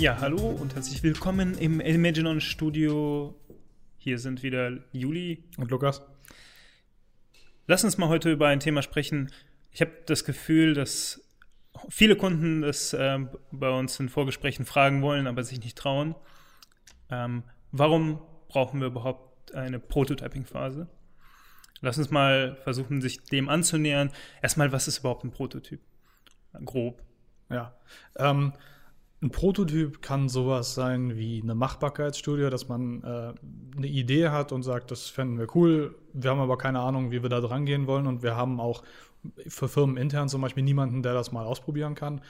Ja, hallo und herzlich willkommen im Imaginon Studio. Hier sind wieder Juli und Lukas. Lass uns mal heute über ein Thema sprechen. Ich habe das Gefühl, dass viele Kunden das äh, bei uns in Vorgesprächen fragen wollen, aber sich nicht trauen. Ähm, warum brauchen wir überhaupt eine Prototyping-Phase? Lass uns mal versuchen, sich dem anzunähern. Erstmal, was ist überhaupt ein Prototyp? Grob. Ja. Ähm, ein Prototyp kann sowas sein wie eine Machbarkeitsstudie, dass man äh, eine Idee hat und sagt, das fänden wir cool. Wir haben aber keine Ahnung, wie wir da dran gehen wollen und wir haben auch für Firmen intern zum Beispiel niemanden, der das mal ausprobieren kann.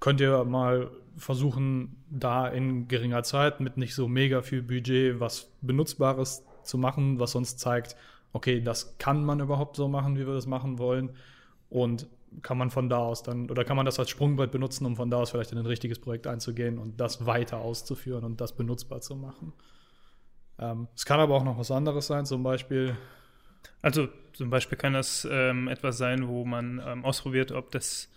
Könnt ihr mal versuchen, da in geringer Zeit mit nicht so mega viel Budget was Benutzbares zu machen, was uns zeigt, okay, das kann man überhaupt so machen, wie wir das machen wollen. Und kann man von da aus dann, oder kann man das als Sprungbrett benutzen, um von da aus vielleicht in ein richtiges Projekt einzugehen und das weiter auszuführen und das benutzbar zu machen. Ähm, es kann aber auch noch was anderes sein, zum Beispiel. Also zum Beispiel kann das ähm, etwas sein, wo man ähm, ausprobiert, ob das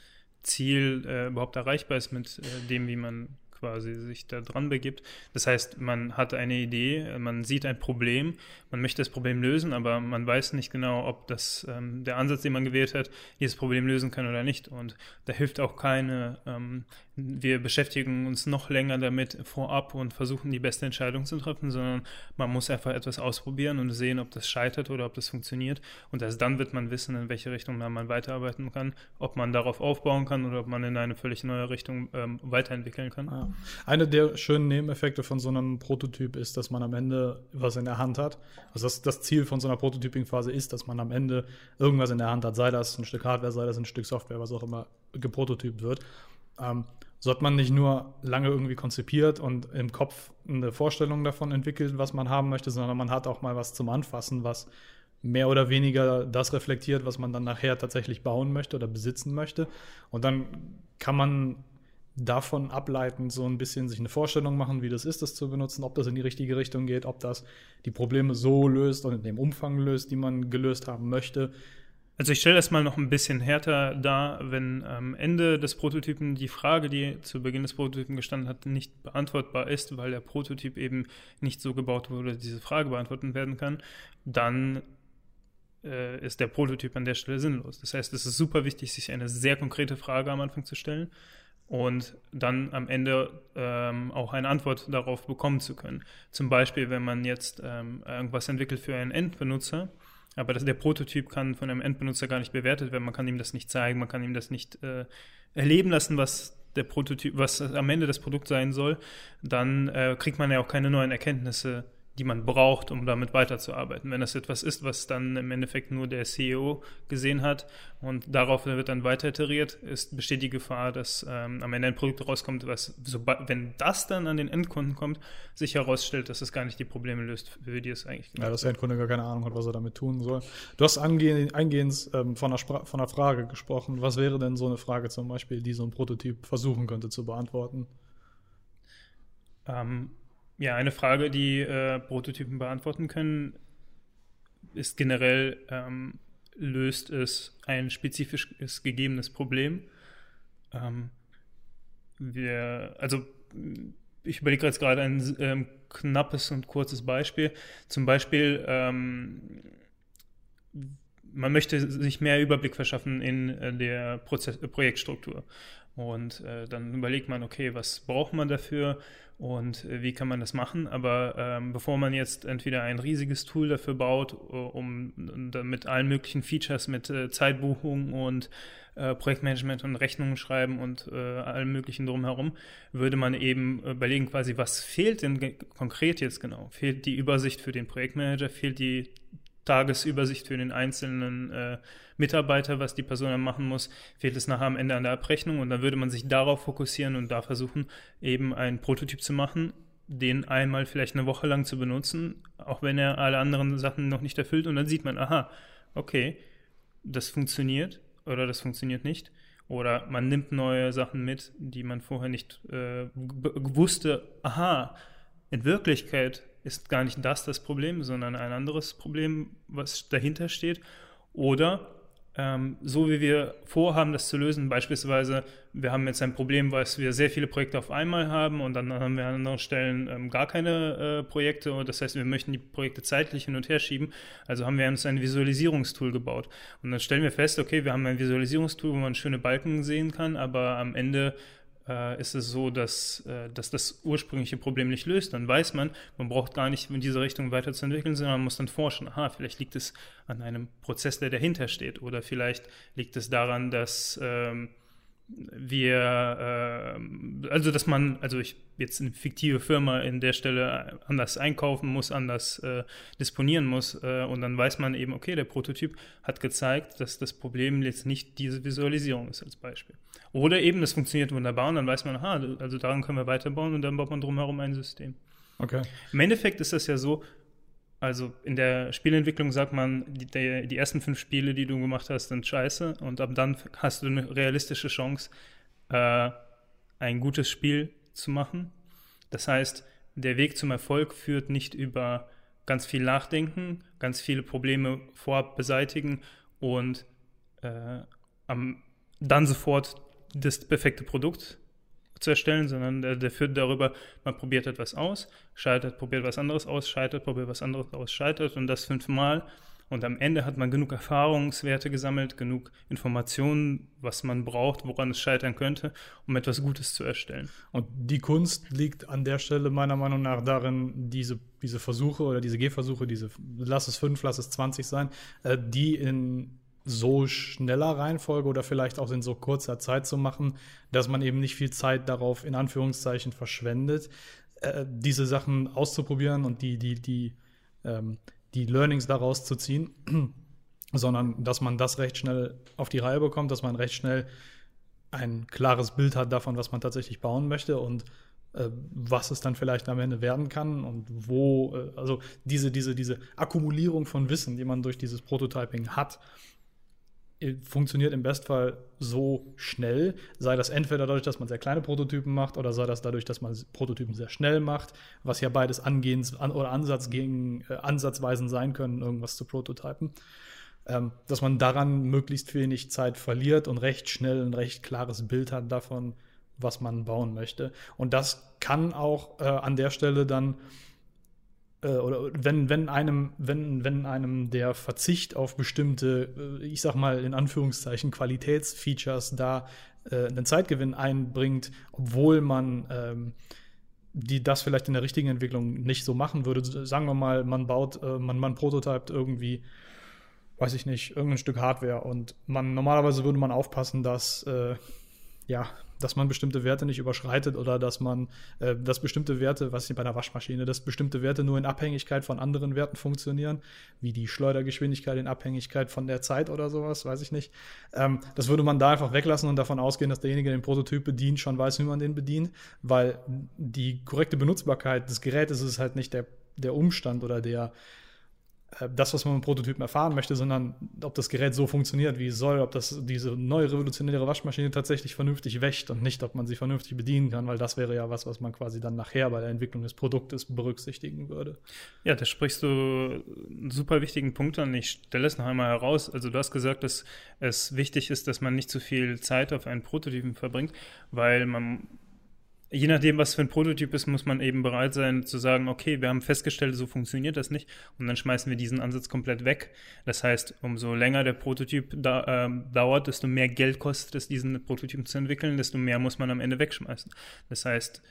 Ziel äh, überhaupt erreichbar ist mit äh, dem, wie man quasi sich da dran begibt. Das heißt, man hat eine Idee, man sieht ein Problem, man möchte das Problem lösen, aber man weiß nicht genau, ob das ähm, der Ansatz, den man gewählt hat, dieses Problem lösen kann oder nicht. Und da hilft auch keine, ähm, wir beschäftigen uns noch länger damit vorab und versuchen die beste Entscheidung zu treffen, sondern man muss einfach etwas ausprobieren und sehen, ob das scheitert oder ob das funktioniert. Und erst dann wird man wissen, in welche Richtung man weiterarbeiten kann, ob man darauf aufbauen kann oder ob man in eine völlig neue Richtung ähm, weiterentwickeln kann. Ja. Einer der schönen Nebeneffekte von so einem Prototyp ist, dass man am Ende was in der Hand hat. Also das, das Ziel von so einer Prototyping-Phase ist, dass man am Ende irgendwas in der Hand hat, sei das ein Stück Hardware, sei das ein Stück Software, was auch immer geprototypt wird. Ähm, so hat man nicht nur lange irgendwie konzipiert und im Kopf eine Vorstellung davon entwickelt, was man haben möchte, sondern man hat auch mal was zum Anfassen, was mehr oder weniger das reflektiert, was man dann nachher tatsächlich bauen möchte oder besitzen möchte. Und dann kann man davon ableitend so ein bisschen sich eine Vorstellung machen, wie das ist, das zu benutzen, ob das in die richtige Richtung geht, ob das die Probleme so löst und in dem Umfang löst, die man gelöst haben möchte. Also ich stelle das mal noch ein bisschen härter dar, wenn am Ende des Prototypen die Frage, die zu Beginn des Prototypen gestanden hat, nicht beantwortbar ist, weil der Prototyp eben nicht so gebaut wurde, dass diese Frage beantworten werden kann, dann äh, ist der Prototyp an der Stelle sinnlos. Das heißt, es ist super wichtig, sich eine sehr konkrete Frage am Anfang zu stellen und dann am Ende ähm, auch eine Antwort darauf bekommen zu können. Zum Beispiel, wenn man jetzt ähm, irgendwas entwickelt für einen Endbenutzer, aber das, der Prototyp kann von einem Endbenutzer gar nicht bewertet werden, man kann ihm das nicht zeigen, man kann ihm das nicht äh, erleben lassen, was der Prototyp, was am Ende das Produkt sein soll, dann äh, kriegt man ja auch keine neuen Erkenntnisse die man braucht, um damit weiterzuarbeiten. Wenn das etwas ist, was dann im Endeffekt nur der CEO gesehen hat und darauf wird dann weiter iteriert, ist, besteht die Gefahr, dass ähm, am Ende ein Produkt rauskommt, was, sobald, wenn das dann an den Endkunden kommt, sich herausstellt, dass es gar nicht die Probleme löst, für die es eigentlich gibt. Ja, dass der Endkunde gar keine Ahnung hat, was er damit tun soll. Du hast angeh eingehend ähm, von, einer von einer Frage gesprochen. Was wäre denn so eine Frage zum Beispiel, die so ein Prototyp versuchen könnte zu beantworten? Ähm, ja, eine Frage, die äh, Prototypen beantworten können, ist generell, ähm, löst es ein spezifisches gegebenes Problem? Ähm, wir, also ich überlege jetzt gerade ein ähm, knappes und kurzes Beispiel. Zum Beispiel, ähm, man möchte sich mehr Überblick verschaffen in äh, der Prozess Projektstruktur. Und äh, dann überlegt man, okay, was braucht man dafür? Und äh, wie kann man das machen. Aber ähm, bevor man jetzt entweder ein riesiges Tool dafür baut, äh, um mit allen möglichen Features, mit äh, Zeitbuchung und äh, Projektmanagement und Rechnungen schreiben und äh, allem möglichen drumherum, würde man eben überlegen quasi, was fehlt denn konkret jetzt genau? Fehlt die Übersicht für den Projektmanager, fehlt die Tagesübersicht für den einzelnen äh, Mitarbeiter, was die Person dann machen muss, fehlt es nachher am Ende an der Abrechnung und dann würde man sich darauf fokussieren und da versuchen, eben einen Prototyp zu machen, den einmal vielleicht eine Woche lang zu benutzen, auch wenn er alle anderen Sachen noch nicht erfüllt und dann sieht man, aha, okay, das funktioniert oder das funktioniert nicht. Oder man nimmt neue Sachen mit, die man vorher nicht äh, wusste, aha, in Wirklichkeit ist gar nicht das das Problem, sondern ein anderes Problem, was dahinter steht. Oder ähm, so wie wir vorhaben, das zu lösen. Beispielsweise, wir haben jetzt ein Problem, weil wir sehr viele Projekte auf einmal haben und dann haben wir an anderen Stellen ähm, gar keine äh, Projekte. Und das heißt, wir möchten die Projekte zeitlich hin und her schieben. Also haben wir uns ein Visualisierungstool gebaut. Und dann stellen wir fest, okay, wir haben ein Visualisierungstool, wo man schöne Balken sehen kann, aber am Ende äh, ist es so, dass, äh, dass das ursprüngliche Problem nicht löst. Dann weiß man, man braucht gar nicht in diese Richtung weiterzuentwickeln, sondern man muss dann forschen. Aha, vielleicht liegt es an einem Prozess, der dahinter steht. Oder vielleicht liegt es daran, dass ähm, wir, äh, also dass man, also ich jetzt eine fiktive Firma in der Stelle anders einkaufen muss, anders äh, disponieren muss äh, und dann weiß man eben, okay, der Prototyp hat gezeigt, dass das Problem jetzt nicht diese Visualisierung ist als Beispiel. Oder eben, das funktioniert wunderbar und dann weiß man, aha, also daran können wir weiterbauen und dann baut man drumherum ein System. Okay. Im Endeffekt ist das ja so, also in der Spielentwicklung sagt man, die, die, ersten fünf Spiele, die du gemacht hast, sind scheiße und ab dann hast du eine realistische Chance, äh, ein gutes Spiel zu machen. Das heißt, der Weg zum Erfolg führt nicht über ganz viel Nachdenken, ganz viele Probleme vorab beseitigen und äh, am, dann sofort das perfekte Produkt zu erstellen, sondern der, der führt darüber, man probiert etwas aus, scheitert, probiert was anderes aus, scheitert, probiert was anderes aus, scheitert und das fünfmal. Und am Ende hat man genug Erfahrungswerte gesammelt, genug Informationen, was man braucht, woran es scheitern könnte, um etwas Gutes zu erstellen. Und die Kunst liegt an der Stelle meiner Meinung nach darin, diese, diese Versuche oder diese Gehversuche, diese lass es fünf, lass es 20 sein, äh, die in so schneller Reihenfolge oder vielleicht auch in so kurzer Zeit zu machen, dass man eben nicht viel Zeit darauf in Anführungszeichen verschwendet, äh, diese Sachen auszuprobieren und die, die, die, ähm, die Learnings daraus zu ziehen, sondern dass man das recht schnell auf die Reihe bekommt, dass man recht schnell ein klares Bild hat davon, was man tatsächlich bauen möchte und äh, was es dann vielleicht am Ende werden kann und wo, äh, also diese, diese, diese Akkumulierung von Wissen, die man durch dieses Prototyping hat, funktioniert im Bestfall so schnell, sei das entweder dadurch, dass man sehr kleine Prototypen macht oder sei das dadurch, dass man Prototypen sehr schnell macht, was ja beides Angehens an, oder Ansatz gegen, äh, Ansatzweisen sein können, irgendwas zu prototypen. Ähm, dass man daran möglichst wenig Zeit verliert und recht schnell ein recht klares Bild hat davon, was man bauen möchte. Und das kann auch äh, an der Stelle dann äh, oder wenn, wenn einem, wenn, wenn einem der Verzicht auf bestimmte, äh, ich sag mal in Anführungszeichen, Qualitätsfeatures da äh, einen Zeitgewinn einbringt, obwohl man ähm, die das vielleicht in der richtigen Entwicklung nicht so machen würde. Sagen wir mal, man baut, äh, man, man prototypt irgendwie, weiß ich nicht, irgendein Stück Hardware und man normalerweise würde man aufpassen, dass äh, ja, dass man bestimmte Werte nicht überschreitet oder dass man, äh, dass bestimmte Werte, was bei einer Waschmaschine, dass bestimmte Werte nur in Abhängigkeit von anderen Werten funktionieren, wie die Schleudergeschwindigkeit in Abhängigkeit von der Zeit oder sowas, weiß ich nicht. Ähm, das würde man da einfach weglassen und davon ausgehen, dass derjenige, der den Prototyp bedient, schon weiß, wie man den bedient, weil die korrekte Benutzbarkeit des Gerätes ist halt nicht der, der Umstand oder der, das, was man mit Prototypen erfahren möchte, sondern ob das Gerät so funktioniert, wie es soll, ob das diese neue revolutionäre Waschmaschine tatsächlich vernünftig wäscht und nicht, ob man sie vernünftig bedienen kann, weil das wäre ja was, was man quasi dann nachher bei der Entwicklung des Produktes berücksichtigen würde. Ja, da sprichst du einen super wichtigen Punkt an. Ich stelle es noch einmal heraus. Also du hast gesagt, dass es wichtig ist, dass man nicht zu viel Zeit auf einen Prototypen verbringt, weil man je nachdem, was für ein Prototyp ist, muss man eben bereit sein zu sagen, okay, wir haben festgestellt, so funktioniert das nicht und dann schmeißen wir diesen Ansatz komplett weg. Das heißt, umso länger der Prototyp da, äh, dauert, desto mehr Geld kostet es, diesen Prototypen zu entwickeln, desto mehr muss man am Ende wegschmeißen. Das heißt,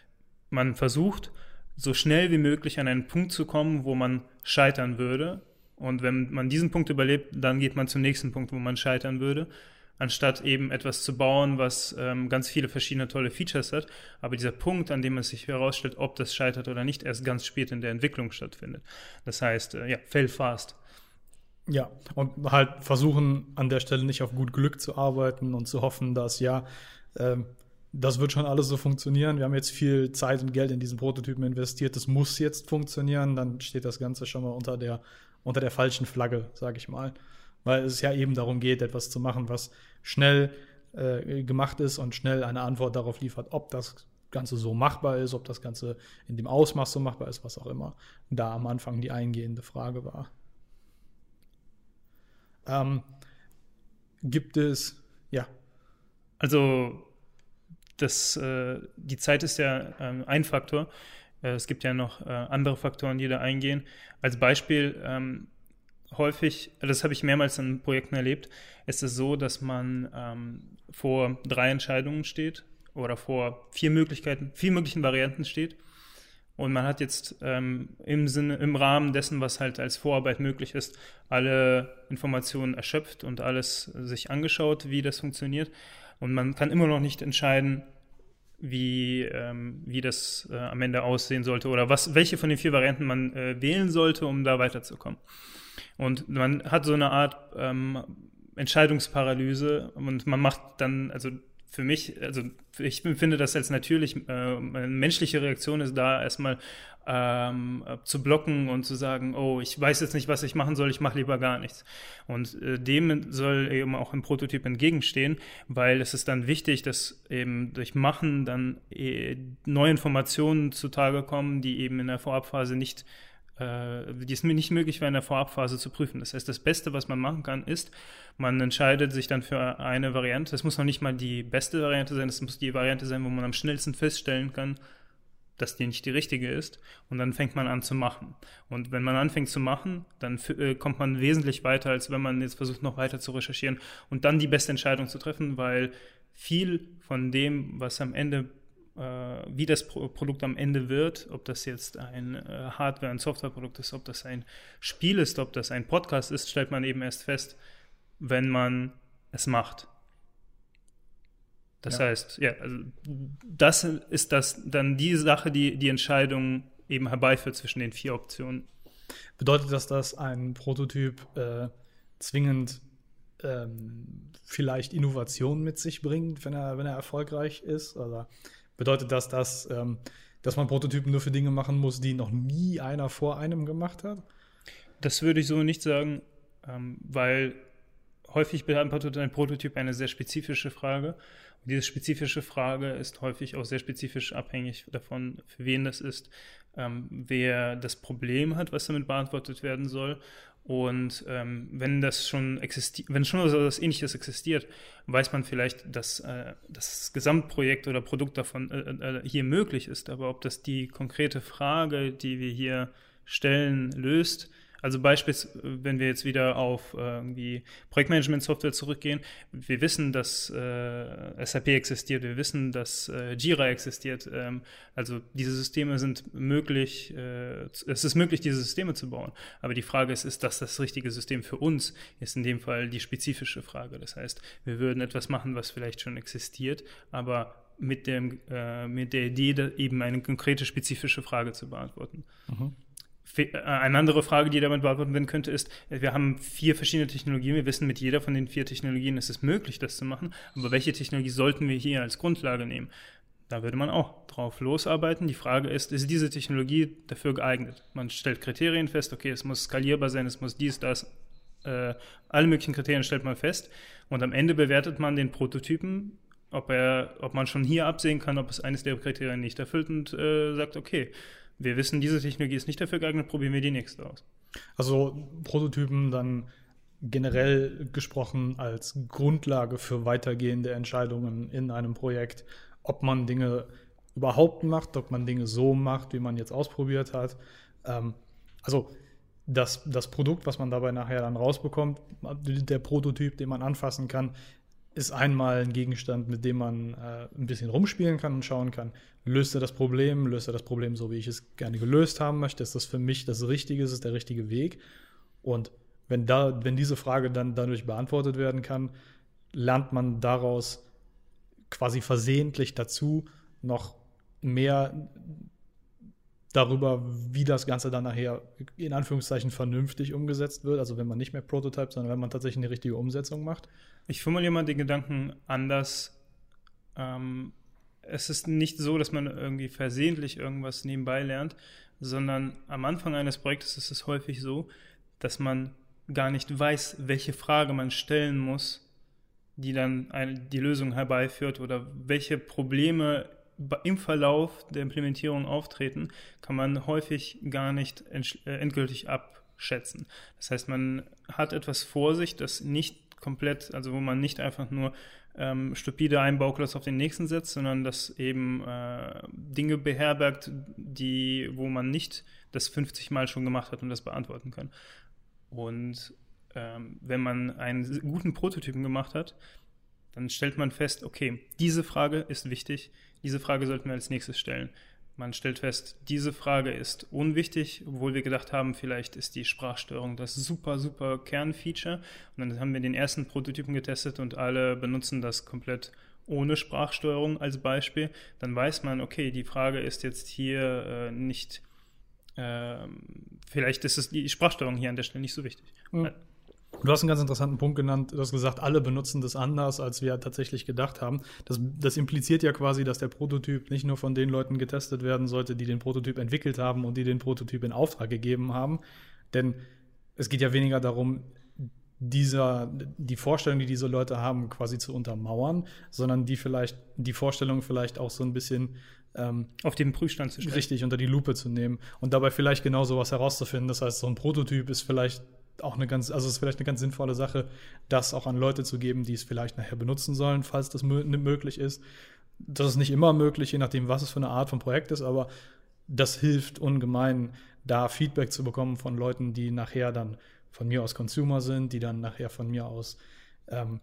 man versucht, so schnell wie möglich an einen Punkt zu kommen, wo man scheitern würde. Und wenn man diesen Punkt überlebt, dann geht man zum nächsten Punkt, wo man scheitern würde anstatt eben etwas zu bauen, was ähm, ganz viele verschiedene tolle Features hat. Aber dieser Punkt, an dem es sich herausstellt, ob das scheitert oder nicht, erst ganz spät in der Entwicklung stattfindet. Das heißt, äh, ja, fail fast. Ja, und halt versuchen an der Stelle nicht auf gut Glück zu arbeiten und zu hoffen, dass ja, ähm, das wird schon alles so funktionieren. Wir haben jetzt viel Zeit und Geld in diesen Prototypen investiert. Das muss jetzt funktionieren. Dann steht das Ganze schon mal unter der, unter der falschen Flagge, sage ich mal weil es ja eben darum geht, etwas zu machen, was schnell äh, gemacht ist und schnell eine Antwort darauf liefert, ob das Ganze so machbar ist, ob das Ganze in dem Ausmaß so machbar ist, was auch immer da am Anfang die eingehende Frage war. Ähm, gibt es, ja. Also das, äh, die Zeit ist ja ähm, ein Faktor. Äh, es gibt ja noch äh, andere Faktoren, die da eingehen. Als Beispiel ähm, häufig, das habe ich mehrmals in Projekten erlebt, ist es so, dass man ähm, vor drei Entscheidungen steht oder vor vier Möglichkeiten, vier möglichen Varianten steht. Und man hat jetzt ähm, im Sinne, im Rahmen dessen, was halt als Vorarbeit möglich ist, alle Informationen erschöpft und alles sich angeschaut, wie das funktioniert. Und man kann immer noch nicht entscheiden, wie, ähm, wie das äh, am Ende aussehen sollte oder was, welche von den vier Varianten man äh, wählen sollte, um da weiterzukommen. Und man hat so eine Art ähm, Entscheidungsparalyse und man macht dann, also für mich, also ich empfinde das als natürlich, äh, eine menschliche Reaktion ist da erstmal ähm, zu blocken und zu sagen, oh, ich weiß jetzt nicht, was ich machen soll, ich mache lieber gar nichts. Und äh, dem soll eben auch im Prototyp entgegenstehen, weil es ist dann wichtig, dass eben durch Machen dann äh, neue Informationen zutage kommen, die eben in der Vorabphase nicht äh, die es mir nicht möglich wäre, in der Vorabphase zu prüfen. Das heißt, das Beste, was man machen kann, ist, man entscheidet sich dann für eine Variante. Das muss noch nicht mal die beste Variante sein, das muss die Variante sein, wo man am schnellsten feststellen kann, dass die nicht die richtige ist. Und dann fängt man an zu machen. Und wenn man anfängt zu machen, dann äh, kommt man wesentlich weiter, als wenn man jetzt versucht, noch weiter zu recherchieren und dann die beste Entscheidung zu treffen, weil viel von dem, was am Ende wie das Produkt am Ende wird, ob das jetzt ein äh, Hardware-, ein Softwareprodukt ist, ob das ein Spiel ist, ob das ein Podcast ist, stellt man eben erst fest, wenn man es macht. Das ja. heißt, ja, also das ist das dann die Sache, die die Entscheidung eben herbeiführt zwischen den vier Optionen. Bedeutet das, dass ein Prototyp äh, zwingend ähm, vielleicht Innovation mit sich bringt, wenn er, wenn er erfolgreich ist? Oder Bedeutet das, dass, ähm, dass man Prototypen nur für Dinge machen muss, die noch nie einer vor einem gemacht hat? Das würde ich so nicht sagen, ähm, weil häufig beantwortet ein Prototyp eine sehr spezifische Frage. Diese spezifische Frage ist häufig auch sehr spezifisch abhängig davon, für wen das ist, ähm, wer das Problem hat, was damit beantwortet werden soll und ähm, wenn das schon existiert, wenn schon so etwas ähnliches existiert, weiß man vielleicht, dass äh, das Gesamtprojekt oder Produkt davon äh, äh, hier möglich ist. Aber ob das die konkrete Frage, die wir hier stellen, löst, also beispielsweise, wenn wir jetzt wieder auf äh, irgendwie Projektmanagement-Software zurückgehen, wir wissen, dass äh, SAP existiert, wir wissen, dass äh, Jira existiert. Ähm, also diese Systeme sind möglich, äh, es ist möglich, diese Systeme zu bauen. Aber die Frage ist, ist das das richtige System für uns? Ist in dem Fall die spezifische Frage. Das heißt, wir würden etwas machen, was vielleicht schon existiert, aber mit, dem, äh, mit der Idee, eben eine konkrete, spezifische Frage zu beantworten. Mhm. Äh, eine andere Frage, die damit beantwortet werden könnte, ist, wir haben vier verschiedene Technologien. Wir wissen, mit jeder von den vier Technologien ist es möglich, das zu machen. Aber welche Technologie sollten wir hier als Grundlage nehmen? Da würde man auch drauf losarbeiten. Die Frage ist, ist diese Technologie dafür geeignet? Man stellt Kriterien fest, okay, es muss skalierbar sein, es muss dies, das, äh, alle möglichen Kriterien stellt man fest. Und am Ende bewertet man den Prototypen, ob, er, ob man schon hier absehen kann, ob es eines der Kriterien nicht erfüllt und äh, sagt, okay, wir wissen, diese Technologie ist nicht dafür geeignet, probieren wir die nächste aus. Also Prototypen dann generell gesprochen als Grundlage für weitergehende Entscheidungen in einem Projekt, ob man Dinge überhaupt macht, ob man Dinge so macht, wie man jetzt ausprobiert hat. Ähm, also das, das Produkt, was man dabei nachher dann rausbekommt, der Prototyp, den man anfassen kann, ist einmal ein Gegenstand, mit dem man äh, ein bisschen rumspielen kann und schauen kann, löst er das Problem, löst er das Problem so, wie ich es gerne gelöst haben möchte, ist das für mich das Richtige, ist es der richtige Weg? Und wenn, da, wenn diese Frage dann dadurch beantwortet werden kann, lernt man daraus quasi versehentlich dazu noch mehr darüber, wie das Ganze dann nachher in Anführungszeichen vernünftig umgesetzt wird. Also wenn man nicht mehr Prototype, sondern wenn man tatsächlich eine richtige Umsetzung macht. Ich formuliere mal den Gedanken anders. Ähm, es ist nicht so, dass man irgendwie versehentlich irgendwas nebenbei lernt, sondern am Anfang eines Projektes ist es häufig so, dass man gar nicht weiß, welche Frage man stellen muss, die dann eine, die Lösung herbeiführt oder welche Probleme im Verlauf der Implementierung auftreten, kann man häufig gar nicht äh, endgültig abschätzen. Das heißt, man hat etwas vor sich, das nicht komplett, also wo man nicht einfach nur ähm, stupide einen Bauklotz auf den nächsten setzt, sondern das eben äh, Dinge beherbergt, die, wo man nicht das 50 Mal schon gemacht hat und das beantworten kann. Und ähm, wenn man einen guten Prototypen gemacht hat, dann stellt man fest, okay, diese Frage ist wichtig, diese Frage sollten wir als nächstes stellen. Man stellt fest, diese Frage ist unwichtig, obwohl wir gedacht haben, vielleicht ist die Sprachsteuerung das super, super Kernfeature. Und dann haben wir den ersten Prototypen getestet und alle benutzen das komplett ohne Sprachsteuerung als Beispiel. Dann weiß man, okay, die Frage ist jetzt hier äh, nicht, äh, vielleicht ist es die Sprachsteuerung hier an der Stelle nicht so wichtig. Mhm. Du hast einen ganz interessanten Punkt genannt. Du hast gesagt, alle benutzen das anders, als wir tatsächlich gedacht haben. Das, das, impliziert ja quasi, dass der Prototyp nicht nur von den Leuten getestet werden sollte, die den Prototyp entwickelt haben und die den Prototyp in Auftrag gegeben haben. Denn es geht ja weniger darum, dieser, die Vorstellung, die diese Leute haben, quasi zu untermauern, sondern die vielleicht, die Vorstellung vielleicht auch so ein bisschen ähm, auf den Prüfstand zu stellen. Richtig, unter die Lupe zu nehmen und dabei vielleicht genau sowas herauszufinden. Das heißt, so ein Prototyp ist vielleicht auch eine ganz, also es ist vielleicht eine ganz sinnvolle Sache, das auch an Leute zu geben, die es vielleicht nachher benutzen sollen, falls das möglich ist. Das ist nicht immer möglich, je nachdem, was es für eine Art von Projekt ist, aber das hilft ungemein, da Feedback zu bekommen von Leuten, die nachher dann von mir aus Consumer sind, die dann nachher von mir aus ähm,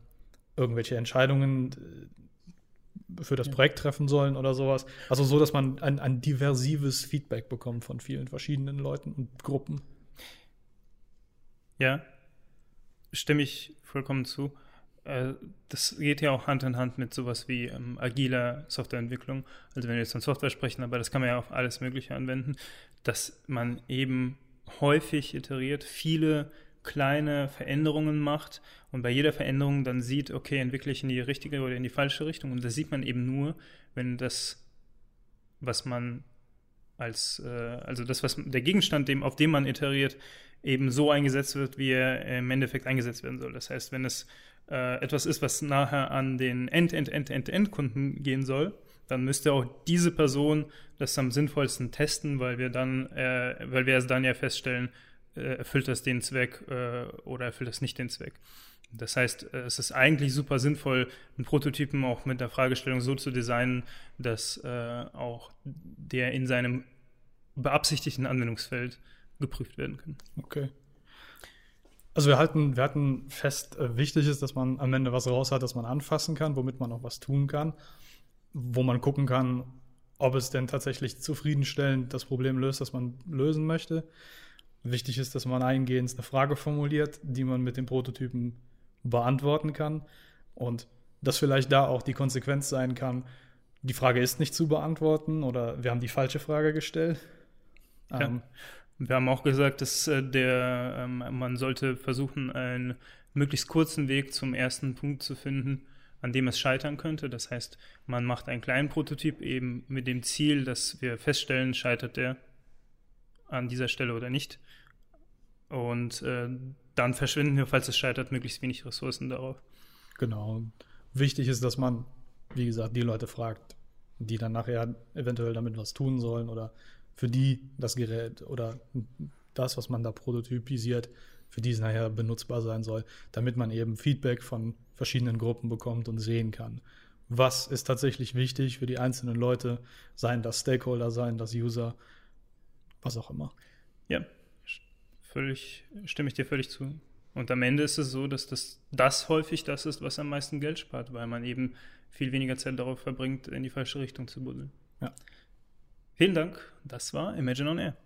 irgendwelche Entscheidungen äh, für das. Projekt treffen sollen oder sowas. Also so, dass man ein, ein diversives Feedback bekommt von vielen verschiedenen Leuten und Gruppen. Ja, stimme ich vollkommen zu. Äh, das geht ja auch Hand in Hand mit sowas wie ähm, agiler Softwareentwicklung. Also wenn wir jetzt von Software sprechen, aber das kann man ja auf alles Mögliche anwenden, dass man eben häufig iteriert, viele kleine Veränderungen macht und bei jeder Veränderung dann sieht, okay, entwickle ich in die richtige oder in die falsche Richtung. Und das sieht man eben nur, wenn das, was man als, äh, also das, was der Gegenstand, dem, auf dem man iteriert, eben so eingesetzt wird, wie er im Endeffekt eingesetzt werden soll. Das heißt, wenn es äh, etwas ist, was nachher an den End-End-End-End-End-Kunden gehen soll, dann müsste auch diese Person das am sinnvollsten testen, weil wir dann, äh, weil wir dann ja feststellen, äh, erfüllt das den Zweck äh, oder erfüllt das nicht den Zweck. Das heißt, äh, es ist eigentlich super sinnvoll, einen Prototypen auch mit der Fragestellung so zu designen, dass äh, auch der in seinem beabsichtigten Anwendungsfeld geprüft werden können. Okay. Also wir halten, wir halten fest, äh, wichtig ist, dass man am Ende was raus hat, das man anfassen kann, womit man auch was tun kann, wo man gucken kann, ob es denn tatsächlich zufriedenstellend das Problem löst, das man lösen möchte. Wichtig ist, dass man eingehend eine Frage formuliert, die man mit dem Prototypen beantworten kann und dass vielleicht da auch die Konsequenz sein kann, die Frage ist nicht zu beantworten oder wir haben die falsche Frage gestellt. Ja. Ähm, wir haben auch gesagt, dass äh, der, ähm, man sollte versuchen, einen möglichst kurzen Weg zum ersten Punkt zu finden, an dem es scheitern könnte. Das heißt, man macht einen kleinen Prototyp eben mit dem Ziel, dass wir feststellen, scheitert der an dieser Stelle oder nicht. Und äh, dann verschwinden wir, falls es scheitert, möglichst wenig Ressourcen darauf. Genau. Wichtig ist, dass man, wie gesagt, die Leute fragt, die dann nachher eventuell damit was tun sollen oder für die das Gerät oder das, was man da prototypisiert, für die es nachher benutzbar sein soll, damit man eben Feedback von verschiedenen Gruppen bekommt und sehen kann. Was ist tatsächlich wichtig für die einzelnen Leute, seien das Stakeholder, seien das User, was auch immer. Ja, völlig, stimme ich dir völlig zu. Und am Ende ist es so, dass das, das häufig das ist, was am meisten Geld spart, weil man eben viel weniger Zeit darauf verbringt, in die falsche Richtung zu buddeln. Ja. Vielen Dank. Das war Imagine on Air.